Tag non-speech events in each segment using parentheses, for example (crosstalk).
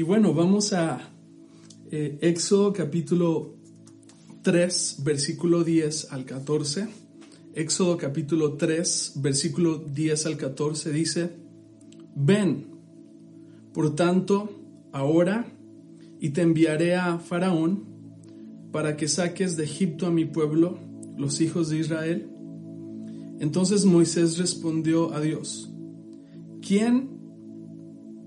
Y bueno, vamos a eh, Éxodo capítulo 3, versículo 10 al 14. Éxodo capítulo 3, versículo 10 al 14 dice, ven, por tanto, ahora, y te enviaré a Faraón para que saques de Egipto a mi pueblo, los hijos de Israel. Entonces Moisés respondió a Dios, ¿quién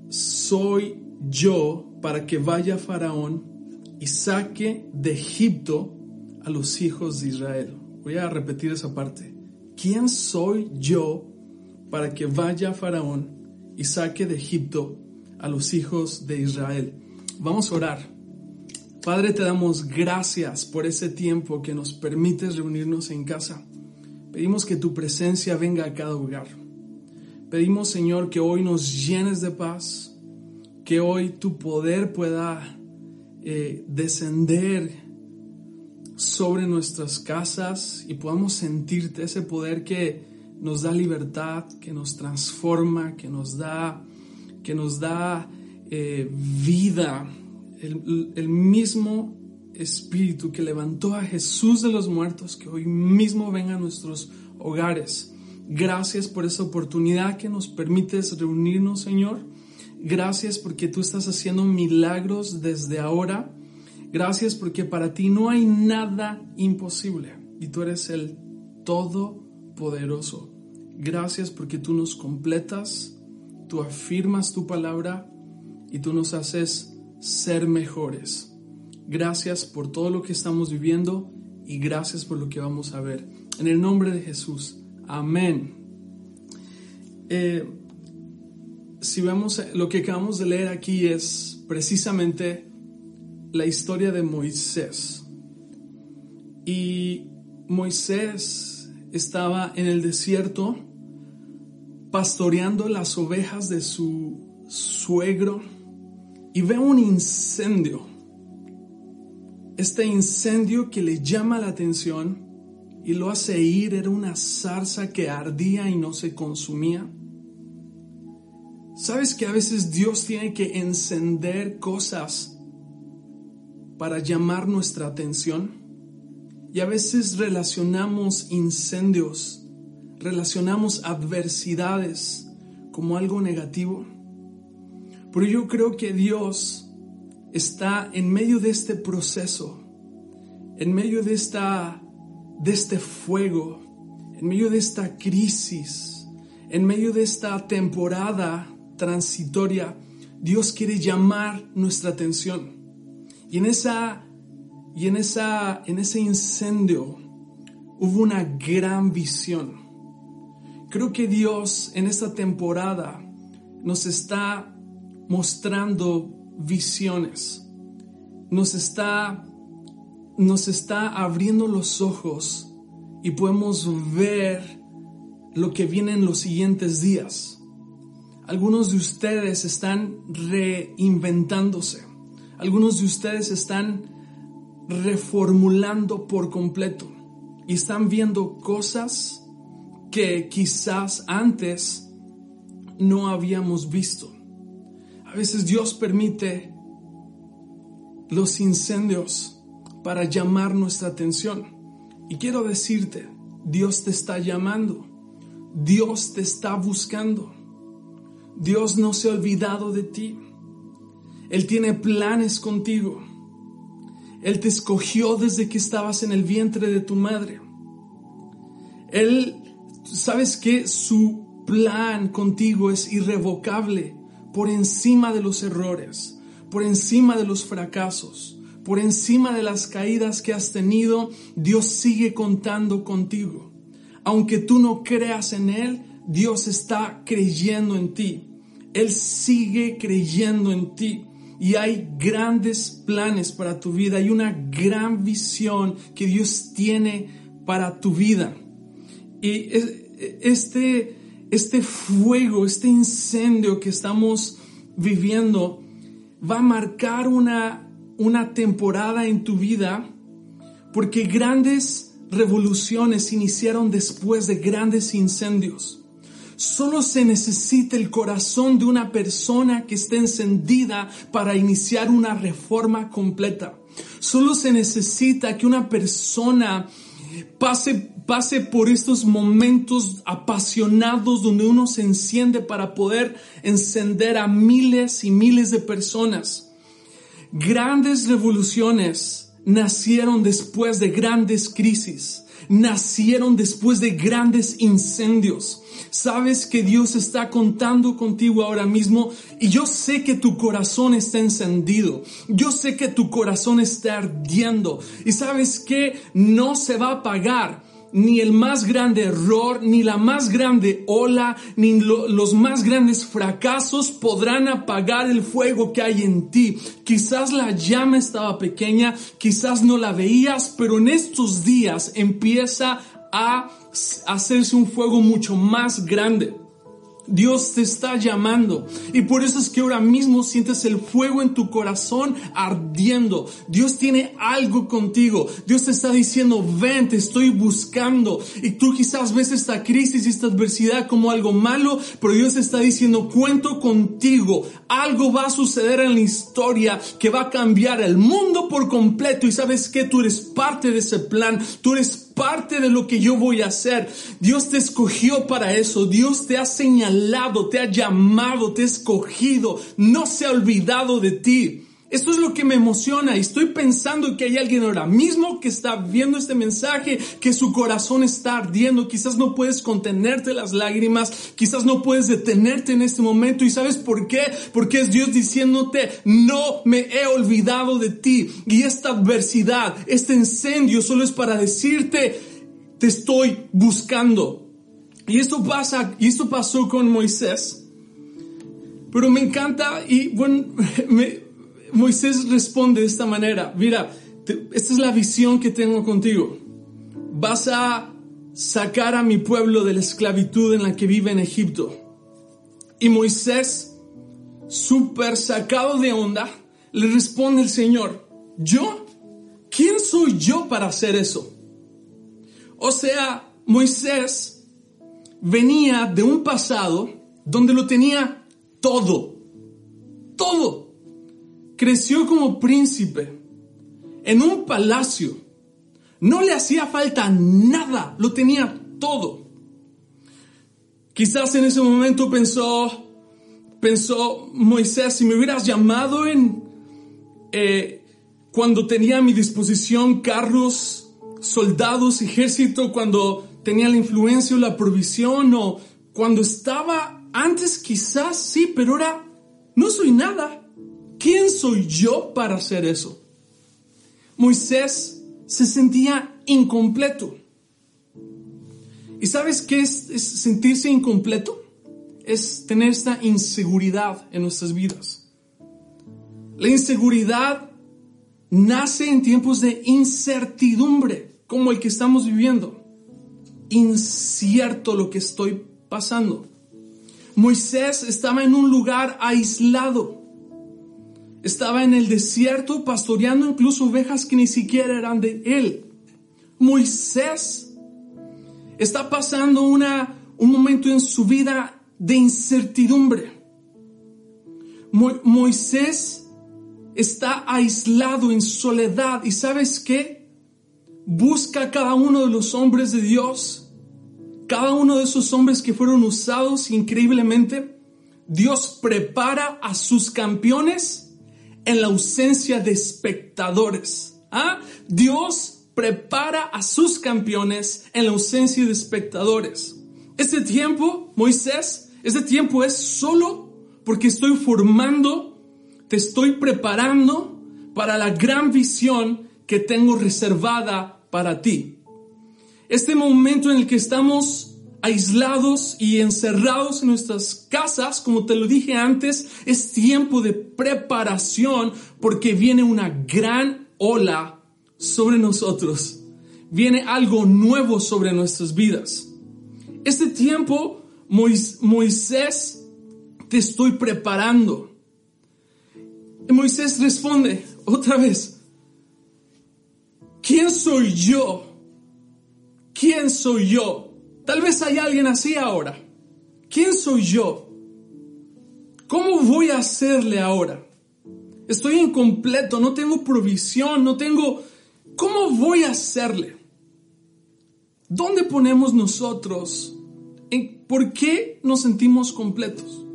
soy yo para que vaya Faraón y saque de Egipto a los hijos de Israel? Voy a repetir esa parte. ¿Quién soy yo para que vaya Faraón y saque de Egipto a los hijos de Israel? Vamos a orar. Padre, te damos gracias por ese tiempo que nos permites reunirnos en casa. Pedimos que tu presencia venga a cada hogar. Pedimos, Señor, que hoy nos llenes de paz, que hoy tu poder pueda eh, descender sobre nuestras casas y podamos sentirte ese poder que nos da libertad, que nos transforma, que nos da, que nos da eh, vida. El, el mismo Espíritu que levantó a Jesús de los muertos, que hoy mismo venga a nuestros hogares. Gracias por esa oportunidad que nos permites reunirnos, Señor. Gracias porque tú estás haciendo milagros desde ahora. Gracias porque para ti no hay nada imposible y tú eres el Todopoderoso. Gracias porque tú nos completas, tú afirmas tu palabra y tú nos haces ser mejores. Gracias por todo lo que estamos viviendo y gracias por lo que vamos a ver. En el nombre de Jesús. Amén. Eh, si vemos lo que acabamos de leer aquí es precisamente la historia de Moisés. Y Moisés estaba en el desierto pastoreando las ovejas de su suegro y ve un incendio. Este incendio que le llama la atención y lo hace ir era una zarza que ardía y no se consumía. ¿Sabes que a veces Dios tiene que encender cosas para llamar nuestra atención. Y a veces relacionamos incendios, relacionamos adversidades como algo negativo. Pero yo creo que Dios está en medio de este proceso, en medio de, esta, de este fuego, en medio de esta crisis, en medio de esta temporada transitoria. Dios quiere llamar nuestra atención. Y en esa y en esa en ese incendio hubo una gran visión. Creo que Dios en esta temporada nos está mostrando visiones. Nos está nos está abriendo los ojos y podemos ver lo que viene en los siguientes días. Algunos de ustedes están reinventándose algunos de ustedes están reformulando por completo y están viendo cosas que quizás antes no habíamos visto. A veces Dios permite los incendios para llamar nuestra atención. Y quiero decirte, Dios te está llamando, Dios te está buscando, Dios no se ha olvidado de ti. Él tiene planes contigo. Él te escogió desde que estabas en el vientre de tu madre. Él, sabes que su plan contigo es irrevocable por encima de los errores, por encima de los fracasos, por encima de las caídas que has tenido. Dios sigue contando contigo. Aunque tú no creas en Él, Dios está creyendo en ti. Él sigue creyendo en ti y hay grandes planes para tu vida, hay una gran visión que Dios tiene para tu vida. Y este, este fuego, este incendio que estamos viviendo va a marcar una, una temporada en tu vida porque grandes revoluciones iniciaron después de grandes incendios. Solo se necesita el corazón de una persona que esté encendida para iniciar una reforma completa. Solo se necesita que una persona pase, pase por estos momentos apasionados donde uno se enciende para poder encender a miles y miles de personas. Grandes revoluciones nacieron después de grandes crisis, nacieron después de grandes incendios. Sabes que Dios está contando contigo ahora mismo y yo sé que tu corazón está encendido. Yo sé que tu corazón está ardiendo. Y sabes que no se va a apagar ni el más grande error, ni la más grande ola, ni los más grandes fracasos podrán apagar el fuego que hay en ti. Quizás la llama estaba pequeña, quizás no la veías, pero en estos días empieza a hacerse un fuego mucho más grande. Dios te está llamando y por eso es que ahora mismo sientes el fuego en tu corazón ardiendo. Dios tiene algo contigo. Dios te está diciendo, ven, te estoy buscando. Y tú quizás ves esta crisis y esta adversidad como algo malo, pero Dios está diciendo, cuento contigo. Algo va a suceder en la historia que va a cambiar el mundo por completo y sabes que tú eres parte de ese plan. Tú eres parte de lo que yo voy a hacer. Dios te escogió para eso. Dios te ha señalado, te ha llamado, te ha escogido. No se ha olvidado de ti. Esto es lo que me emociona y estoy pensando que hay alguien ahora mismo que está viendo este mensaje, que su corazón está ardiendo, quizás no puedes contenerte las lágrimas, quizás no puedes detenerte en este momento y sabes por qué, porque es Dios diciéndote, no me he olvidado de ti y esta adversidad, este incendio solo es para decirte, te estoy buscando. Y esto pasa, y esto pasó con Moisés. Pero me encanta y bueno, (laughs) me, Moisés responde de esta manera, mira, esta es la visión que tengo contigo. Vas a sacar a mi pueblo de la esclavitud en la que vive en Egipto. Y Moisés, súper sacado de onda, le responde el Señor, ¿yo? ¿Quién soy yo para hacer eso? O sea, Moisés venía de un pasado donde lo tenía todo, todo creció como príncipe en un palacio. No le hacía falta nada, lo tenía todo. Quizás en ese momento pensó, pensó Moisés, si me hubieras llamado en eh, cuando tenía a mi disposición carros, soldados, ejército, cuando tenía la influencia o la provisión, o cuando estaba antes quizás sí, pero ahora no soy nada. ¿Quién soy yo para hacer eso? Moisés se sentía incompleto. ¿Y sabes qué es, sentirse incompleto? Es tener esta inseguridad en nuestras vidas. La inseguridad nace en tiempos de incertidumbre, como el que estamos viviendo. Incierto lo que estoy pasando. Moisés estaba en un lugar aislado estaba en el desierto pastoreando incluso ovejas que ni siquiera eran de él. Moisés está pasando una, un momento en su vida de incertidumbre. Moisés está aislado en soledad y sabes qué? Busca a cada uno de los hombres de Dios, cada uno de esos hombres que fueron usados increíblemente. Dios prepara a sus campeones en la ausencia de espectadores. ¿Ah? Dios prepara a sus campeones en la ausencia de espectadores. Este tiempo, Moisés, este tiempo es solo porque estoy formando, te estoy preparando para la gran visión que tengo reservada para ti. Este momento en el que estamos aislados y encerrados en nuestras casas, como te lo dije antes, es tiempo de preparación porque viene una gran ola sobre nosotros. Viene algo nuevo sobre nuestras vidas. Este tiempo, Moisés, te estoy preparando. Moisés responde otra vez, ¿quién soy yo? ¿Quién soy yo? Tal vez hay alguien así ahora. ¿quién soy yo? ¿Cómo voy a hacerle ahora? Estoy incompleto, no tengo provisión, no tengo... ¿Cómo voy a hacerle? ¿Dónde ponemos nosotros? ¿Por qué nos sentimos completos?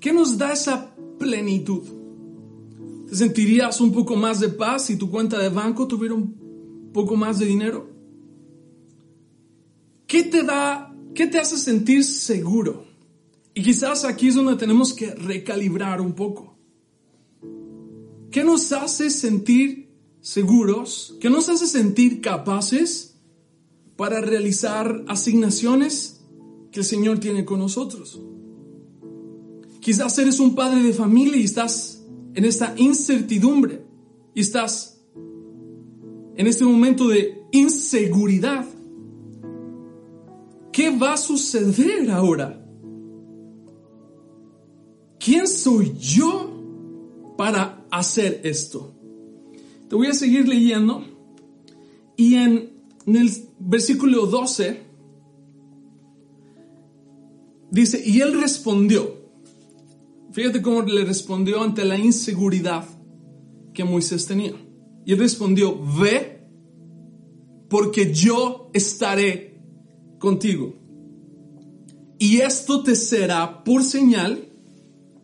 ¿Qué nos da esa plenitud? ¿Te sentirías un poco más de paz si tu cuenta de banco tuviera un poco más de dinero? ¿Qué te da, qué te hace sentir seguro? Y quizás aquí es donde tenemos que recalibrar un poco. ¿Qué nos hace sentir seguros? ¿Qué nos hace sentir capaces para realizar asignaciones que el Señor tiene con nosotros? Quizás eres un padre de familia y estás en esta incertidumbre y estás en este momento de inseguridad. ¿Qué va a suceder ahora? ¿Quién soy yo para hacer esto? Te voy a seguir leyendo y en, el versículo 12 dice, y él respondió, fíjate cómo le respondió ante la inseguridad que Moisés tenía. Y él respondió, ve, porque yo estaré contigo. Y esto te será por señal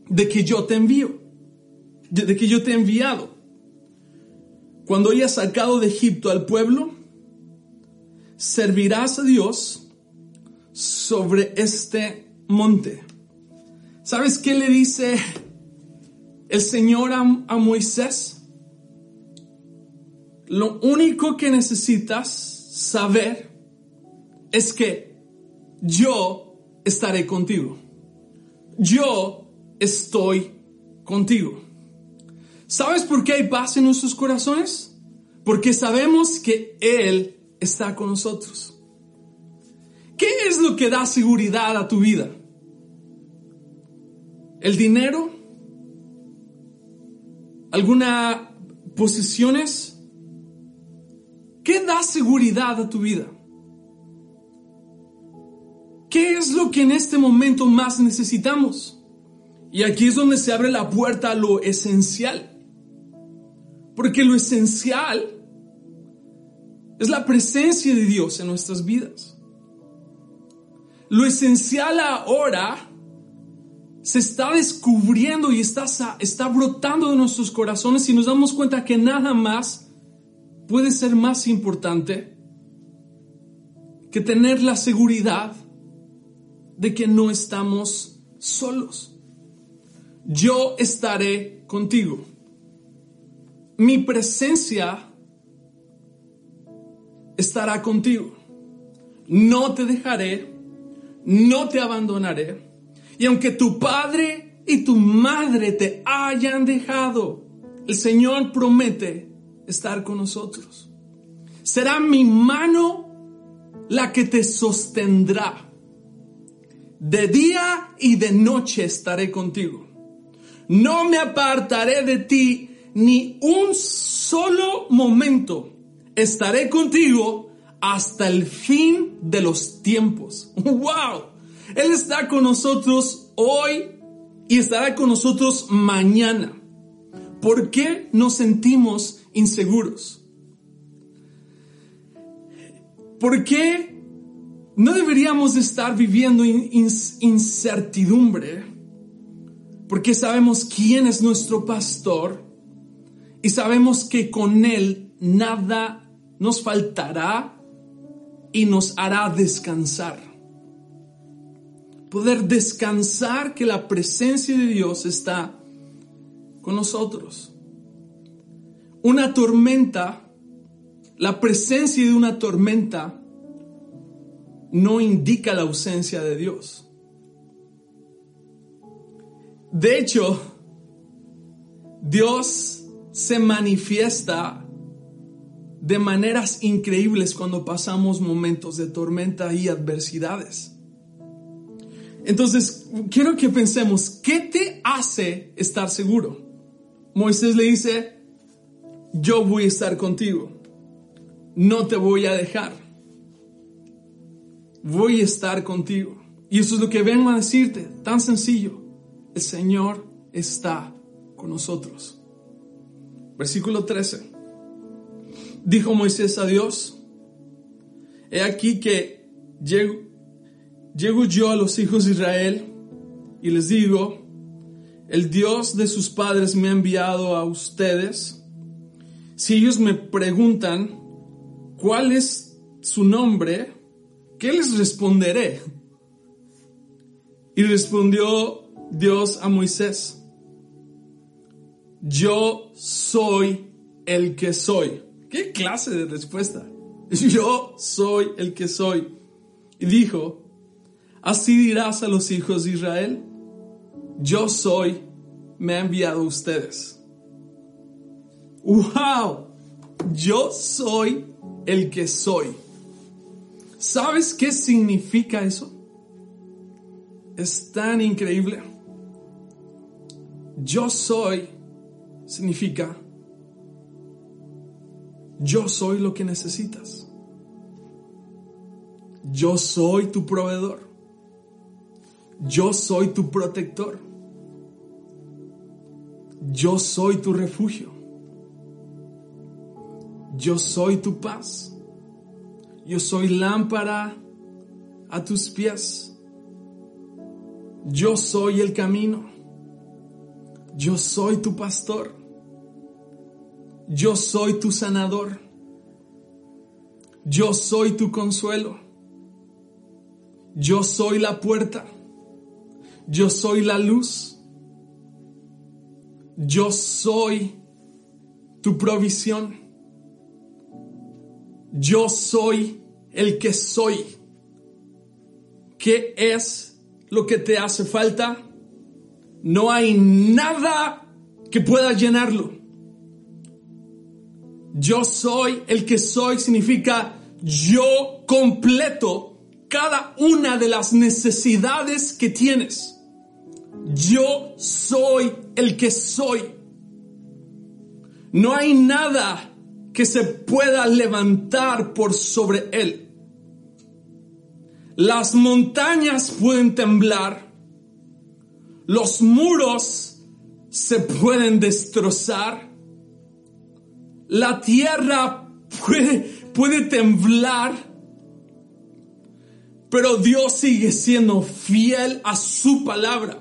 de que yo te envío, de que yo te he enviado. Cuando hayas sacado de Egipto al pueblo, servirás a Dios sobre este monte. ¿Sabes qué le dice el Señor a, a Moisés? Lo único que necesitas saber es que yo estaré contigo. Yo estoy contigo. ¿Sabes por qué hay paz en nuestros corazones? Porque sabemos que Él está con nosotros. ¿Qué es lo que da seguridad a tu vida? ¿El dinero? ¿Alguna posesiones? ¿Qué da seguridad a tu vida? ¿Qué es lo que en este momento más necesitamos? Y aquí es donde se abre la puerta a lo esencial. Porque lo esencial es la presencia de Dios en nuestras vidas. Lo esencial ahora se está descubriendo y está, brotando de nuestros corazones y nos damos cuenta que nada más puede ser más importante que tener la seguridad de que no estamos solos. Yo estaré contigo. Mi presencia estará contigo. No te dejaré, no te abandonaré. Y aunque tu padre y tu madre te hayan dejado, el Señor promete estar con nosotros. Será mi mano la que te sostendrá de día y de noche estaré contigo. No me apartaré de ti ni un solo momento. Estaré contigo hasta el fin de los tiempos. ¡Wow! Él está con nosotros hoy y estará con nosotros mañana. ¿Por qué nos sentimos inseguros? ¿Por qué no deberíamos estar viviendo incertidumbre porque sabemos quién es nuestro pastor y sabemos que con él nada nos faltará y nos hará descansar. Poder descansar que la presencia de Dios está con nosotros. Una tormenta, la presencia de una tormenta no indica la ausencia de Dios. De hecho, Dios se manifiesta de maneras increíbles cuando pasamos momentos de tormenta y adversidades. Entonces, quiero que pensemos, ¿qué te hace estar seguro? Moisés le dice, yo voy a estar contigo, no te voy a dejar voy a estar contigo. Y eso es lo que vengo a decirte, tan sencillo. El Señor está con nosotros. Versículo 13. Dijo Moisés a Dios, he aquí que llego, llego yo a los hijos de Israel y les digo, el Dios de sus padres me ha enviado a ustedes. Si ellos me preguntan cuál es su nombre, ¿qué les responderé? Y respondió Dios a Moisés, yo soy el que soy. ¿Qué clase de respuesta? (laughs) Yo soy el que soy. Y dijo, así dirás a los hijos de Israel, yo soy, me ha enviado a ustedes. ¡Wow! Yo soy el que soy. ¿Sabes qué significa eso? Es tan increíble. Yo soy significa yo soy lo que necesitas. Yo soy tu proveedor. Yo soy tu protector. Yo soy tu refugio. Yo soy tu paz. Yo soy lámpara a tus pies. Yo soy el camino. Yo soy tu pastor. Yo soy tu sanador. Yo soy tu consuelo. Yo soy la puerta. Yo soy la luz. Yo soy tu provisión. Yo soy el que soy. ¿Qué es lo que te hace falta? No hay nada que pueda llenarlo. Yo soy el que soy significa yo completo cada una de las necesidades que tienes. Yo soy el que soy. No hay nada que se pueda levantar por sobre él. Las montañas pueden temblar, los muros se pueden destrozar, la tierra puede, temblar, pero Dios sigue siendo fiel a su palabra.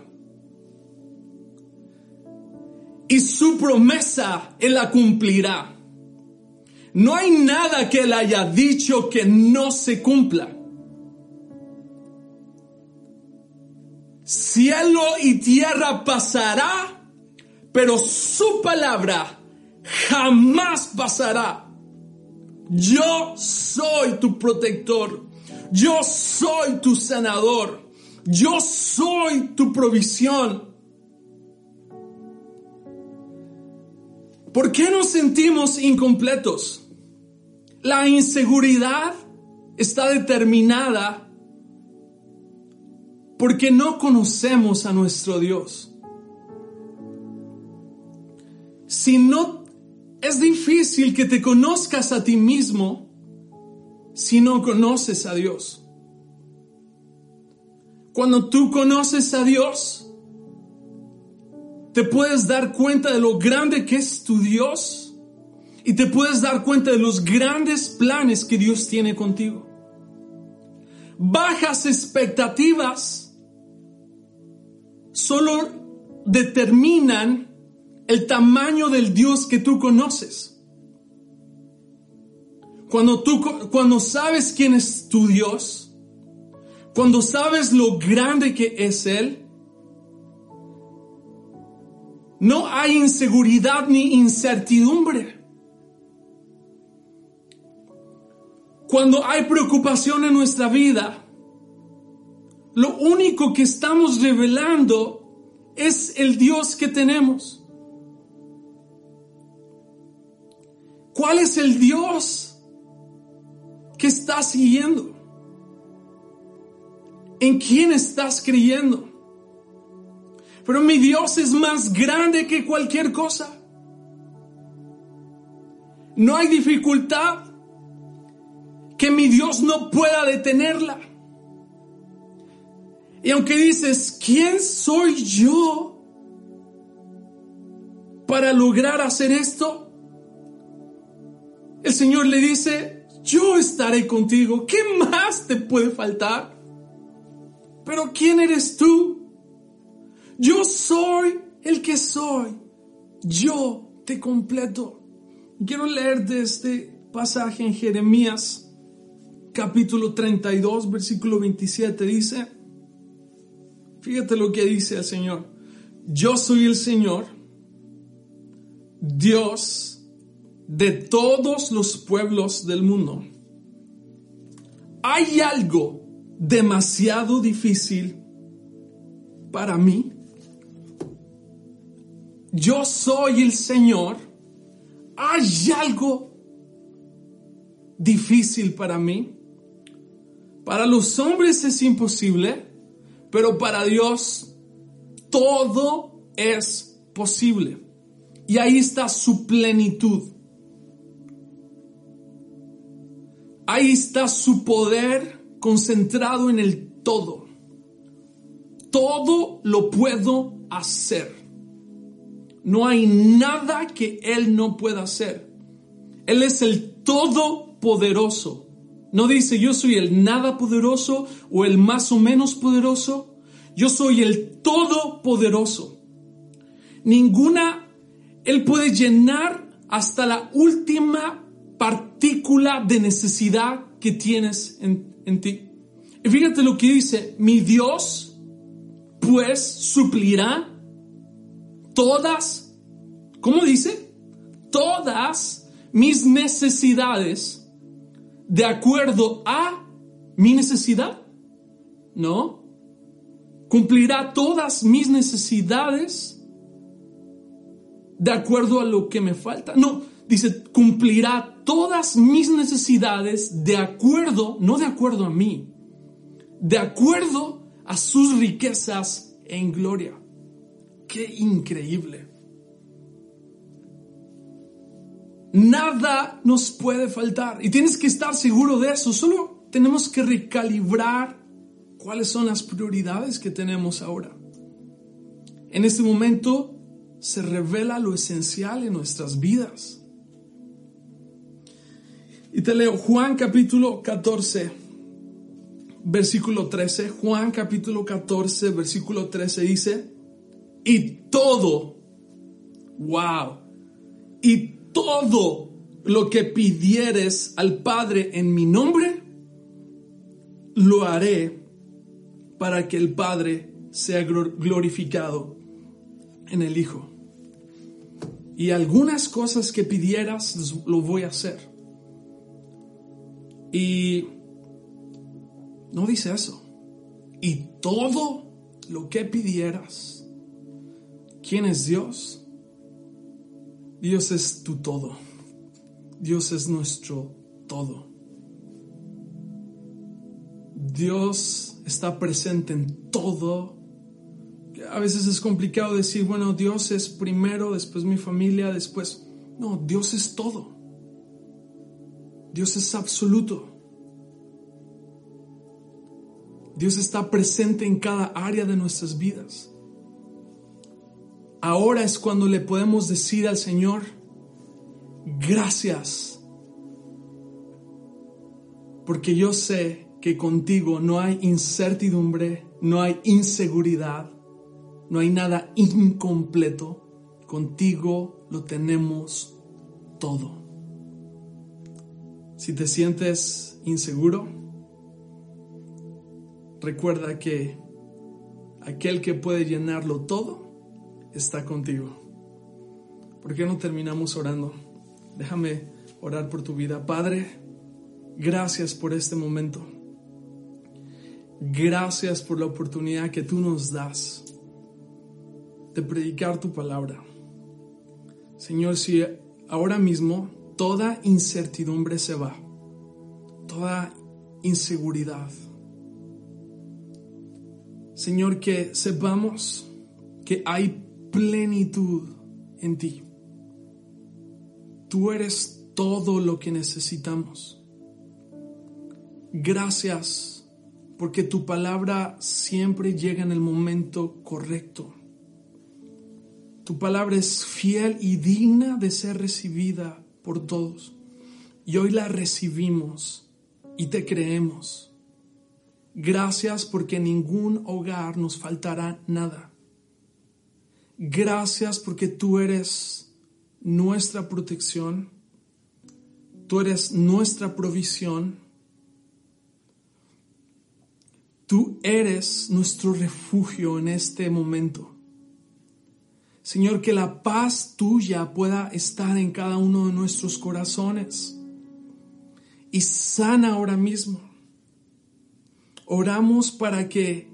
Y su promesa Él la cumplirá. No hay nada que Él haya dicho que no se cumpla. Cielo y tierra pasará, pero su palabra jamás pasará. Yo soy tu protector. Yo soy tu sanador. Yo soy tu provisión. ¿Por qué nos sentimos incompletos? La inseguridad está determinada porque no conocemos a nuestro Dios. Si no es difícil que te conozcas a ti mismo si no conoces a Dios. Cuando tú conoces a Dios, te puedes dar cuenta de lo grande que es tu Dios y te puedes dar cuenta de los grandes planes que Dios tiene contigo. Bajas expectativas solo determinan el tamaño del Dios que tú conoces. Cuando tú, cuando sabes quién es tu Dios, cuando sabes lo grande que es Él, no hay inseguridad ni incertidumbre. Cuando hay preocupación en nuestra vida, lo único que estamos revelando es el Dios que tenemos. ¿Cuál es el Dios que estás siguiendo? ¿En quién estás creyendo? Pero mi Dios es más grande que cualquier cosa. No hay dificultad que mi Dios no pueda detenerla. Y aunque dices, ¿quién soy yo para lograr hacer esto? El Señor le dice, yo estaré contigo. ¿Qué más te puede faltar? Pero ¿quién eres tú? Yo soy el que soy. Yo te completo. Quiero leerte este pasaje en Jeremías capítulo 32, versículo 27. Dice, fíjate lo que dice el Señor. Yo soy el Señor, Dios de todos los pueblos del mundo. ¿Hay algo demasiado difícil para mí? Yo soy el Señor. ¿Hay algo difícil para mí? Para los hombres es imposible, pero para Dios todo es posible. Y ahí está su plenitud. Ahí está su poder concentrado en el todo. Todo lo puedo hacer. No hay nada que Él no pueda hacer. Él es el todopoderoso. No dice yo soy el nada poderoso o el más o menos poderoso. Yo soy el todopoderoso. Ninguna, Él puede llenar hasta la última partícula de necesidad que tienes en, en ti. Y fíjate lo que dice, mi Dios pues suplirá todas, ¿cómo dice? Todas mis necesidades de acuerdo a mi necesidad. No. Cumplirá todas mis necesidades de acuerdo a lo que me falta. No, dice, cumplirá todas mis necesidades de acuerdo, no de acuerdo a mí, de acuerdo a sus riquezas en gloria. Qué increíble. Nada nos puede faltar. Y tienes que estar seguro de eso. Solo tenemos que recalibrar cuáles son las prioridades que tenemos ahora. En este momento se revela lo esencial en nuestras vidas. Y te leo Juan capítulo 14, versículo 13. Juan capítulo 14, versículo 13 dice, y todo, wow, y todo lo que pidieres al Padre en mi nombre, lo haré para que el Padre sea glorificado en el Hijo. Y algunas cosas que pidieras lo voy a hacer. Y no dice eso. Y todo lo que pidieras. ¿Quién es Dios? Dios es tu todo. Dios es nuestro todo. Dios está presente en todo. A veces es complicado decir, bueno, Dios es primero, después mi familia, después... No, Dios es todo. Dios es absoluto. Dios está presente en cada área de nuestras vidas. Ahora es cuando le podemos decir al Señor, gracias, porque yo sé que contigo no hay incertidumbre, no hay inseguridad, no hay nada incompleto. Contigo lo tenemos todo. Si te sientes inseguro, recuerda que aquel que puede llenarlo todo está contigo. ¿Por qué no terminamos orando? Déjame orar por tu vida. Padre, gracias por este momento. Gracias por la oportunidad que tú nos das de predicar tu palabra. Señor, si ahora mismo toda incertidumbre se va, toda inseguridad, Señor, que sepamos que hay plenitud en ti. Tú eres todo lo que necesitamos. Gracias porque tu palabra siempre llega en el momento correcto. Tu palabra es fiel y digna de ser recibida por todos. Y hoy la recibimos y te creemos. Gracias porque en ningún hogar nos faltará nada. Gracias porque tú eres nuestra protección. Tú eres nuestra provisión. Tú eres nuestro refugio en este momento. Señor, que la paz tuya pueda estar en cada uno de nuestros corazones y sana ahora mismo. Oramos para que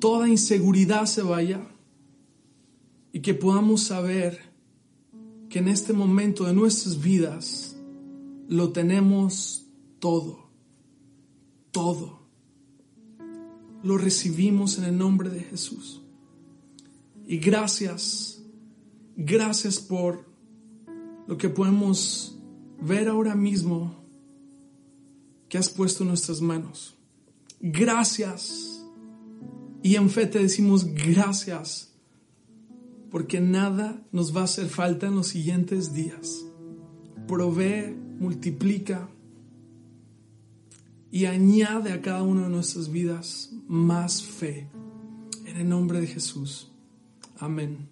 toda inseguridad se vaya y que podamos saber que en este momento de nuestras vidas lo tenemos todo, todo. Lo recibimos en el nombre de Jesús. Y gracias, gracias por lo que podemos ver ahora mismo que has puesto en nuestras manos. Gracias. Y en fe te decimos gracias, porque nada nos va a hacer falta en los siguientes días. Provee, multiplica y añade a cada una de nuestras vidas más fe. En el nombre de Jesús. Amén.